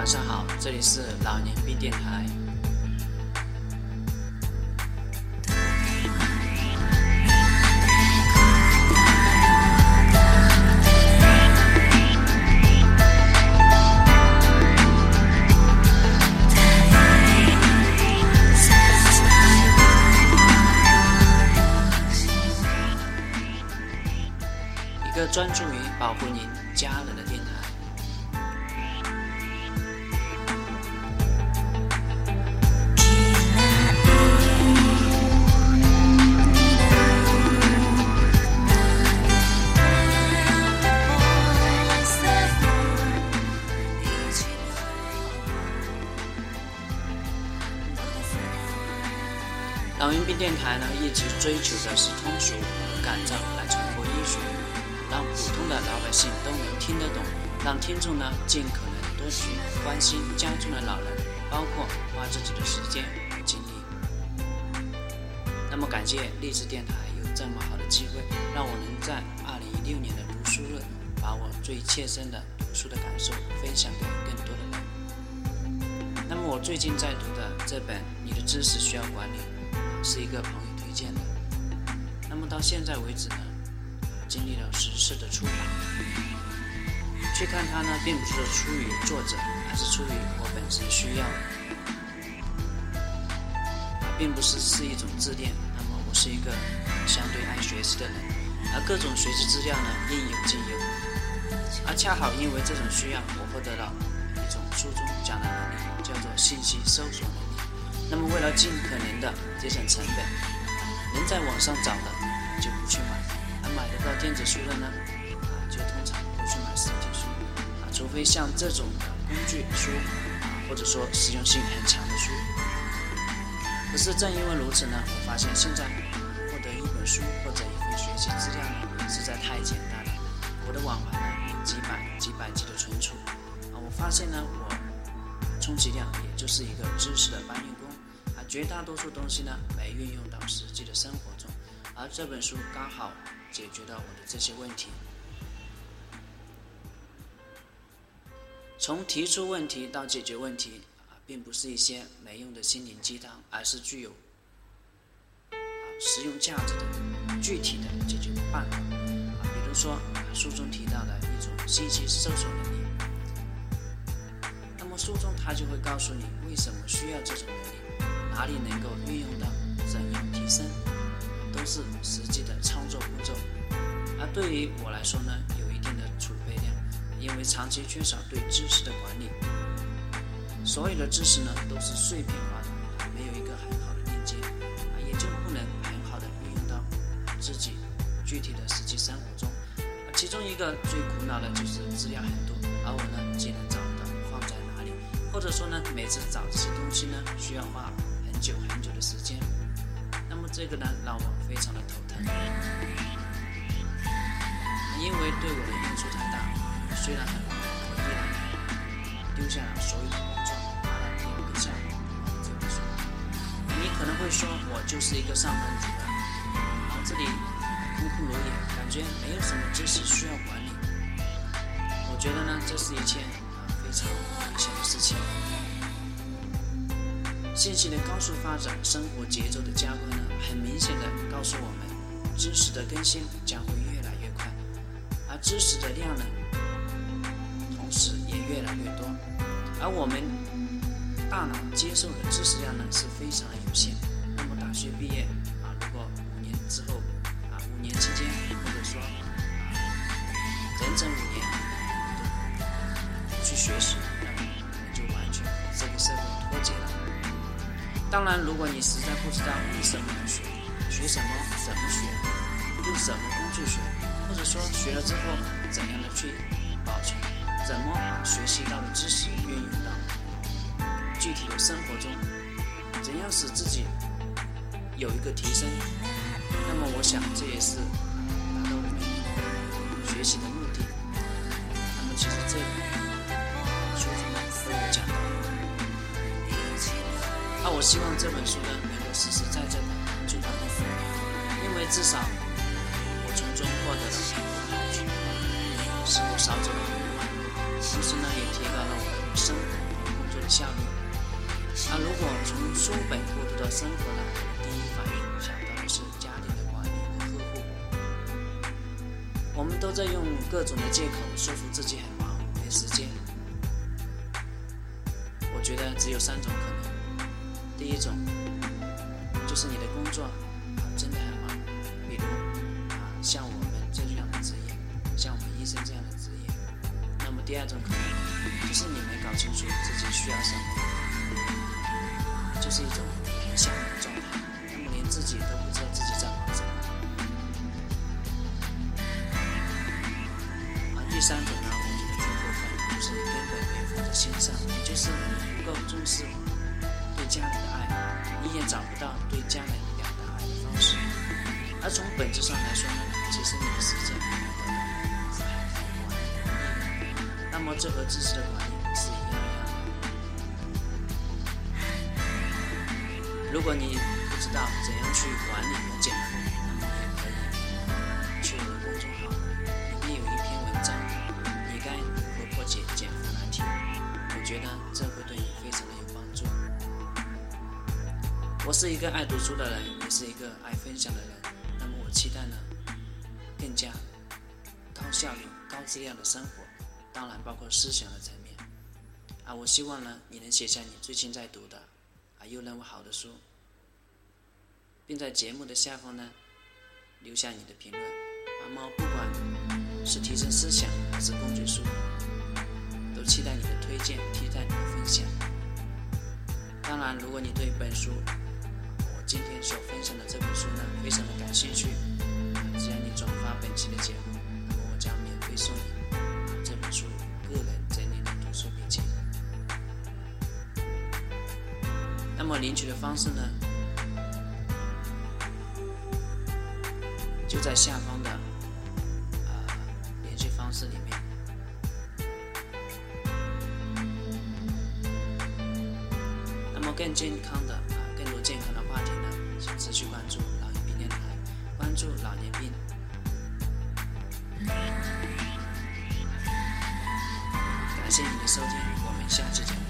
晚上好，这里是老年病电台。一个专注于保护您老年病电台呢，一直追求的是通俗和感召来传播医学，让普通的老百姓都能听得懂，让听众呢尽可能多去关心家中的老人，包括花自己的时间和精力。那么感谢励志电台有这么好的机会，让我能在二零一六年的读书日，把我最切身的读书的感受分享给更多的人。那么我最近在读的这本《你的知识需要管理》。是一个朋友推荐的，那么到现在为止呢，经历了十次的出版，去看它呢，并不是出于作者，而是出于我本身需要，并不是是一种自恋。那么我是一个相对爱学习的人，而各种学习资料呢应有尽有，而恰好因为这种需要，我获得了一种书中讲的能力，叫做信息搜索能力。那么，为了尽可能的节省成本，能在网上找的就不去买，而买得到电子书的呢，啊，就通常不去买实体书，啊，除非像这种的工具书，啊，或者说实用性很强的书。可是正因为如此呢，我发现现在获得一本书或者一份学习资料呢，实在太简单了。我的网盘呢，几百几百 G 的存储，啊，我发现呢，我充其量也就是一个知识的搬运工。绝大多数东西呢没运用到实际的生活中，而这本书刚好解决了我的这些问题。从提出问题到解决问题啊，并不是一些没用的心灵鸡汤，而是具有啊实用价值的具体的解决办法啊。比如说书中提到的一种信息搜索能力，那么书中它就会告诉你为什么需要这种能力。哪里能够运用到，怎样提升，都是实际的操作步骤。而对于我来说呢，有一定的储备量，因为长期缺少对知识的管理，所有的知识呢都是碎片化的，没有一个很好的链接，啊，也就不能很好的运用到自己具体的实际生活中。其中一个最苦恼的就是资料很多，而我呢既能找不到放在哪里，或者说呢每次找这些东西呢需要花。久很久的时间，那么这个呢让我非常的头疼，因为对我的用处太大。虽然很忙，我依然丢下了所有的工作，拿了第一个项目这本书。你可能会说，我就是一个上班族，脑子里空空如也，感觉没有什么知识需要管理。我觉得呢，这是一件啊非常危险的事情。信息的高速发展，生活节奏的加快呢，很明显的告诉我们，知识的更新将会越来越快，而知识的量呢，同时也越来越多，而我们大脑接受的知识量呢是非常的有限。当然，如果你实在不知道为什么要学，学什么，怎么学，用什么工具学，或者说学了之后怎样的去保存，怎么把学习到的知识运用到具体的生活中，怎样使自己有一个提升，那么我想这也是达到我们学习的目的。那么其实这个我希望这本书呢，能够实实在在的帮助到你，因为至少我从中获得了很多好处，使我少走了很多弯路，同时呢，也提高了我的生活和工作的。效率。那，如果从书本过渡到生活呢，第一反应想到的是家庭的管理和呵护。我们都在用各种的借口说服自己很忙没时间。我觉得只有三种可能：第一种就是你的工作啊真的很忙，比如啊像我们这样的职业，像我们医生这样的职业。那么第二种可能就是你没搞清楚自己需要什么。就是一种向往的状态，那么连自己都不知道自己在忙什么。而第三种呢，我觉得最过分，就是根本没有放在心上，也就是你不够重视对家人的，你也找不到对家人表达爱的方式。而从本质上来说呢，其实你的时间是很管理。那么这和知识的管理是一样的。如果你不知道怎样去管理和减是一个爱读书的人，也是一个爱分享的人。那么我期待呢，更加高效率、高质量的生活，当然包括思想的层面。啊，我希望呢，你能写下你最近在读的。啊，又那么好的书，并在节目的下方呢留下你的评论。那么不管是提升思想还是工具书，都期待你的推荐，期待你的分享。当然，如果你对本书今天所分享的这本书呢非常的感兴趣，只要你转发本期的节目，那么我将免费送你这本书个人整理的读书笔记。那么领取的方式呢，就在下方的呃联系方式里面。那么更健康的谢你的收听，我们下期节目再见。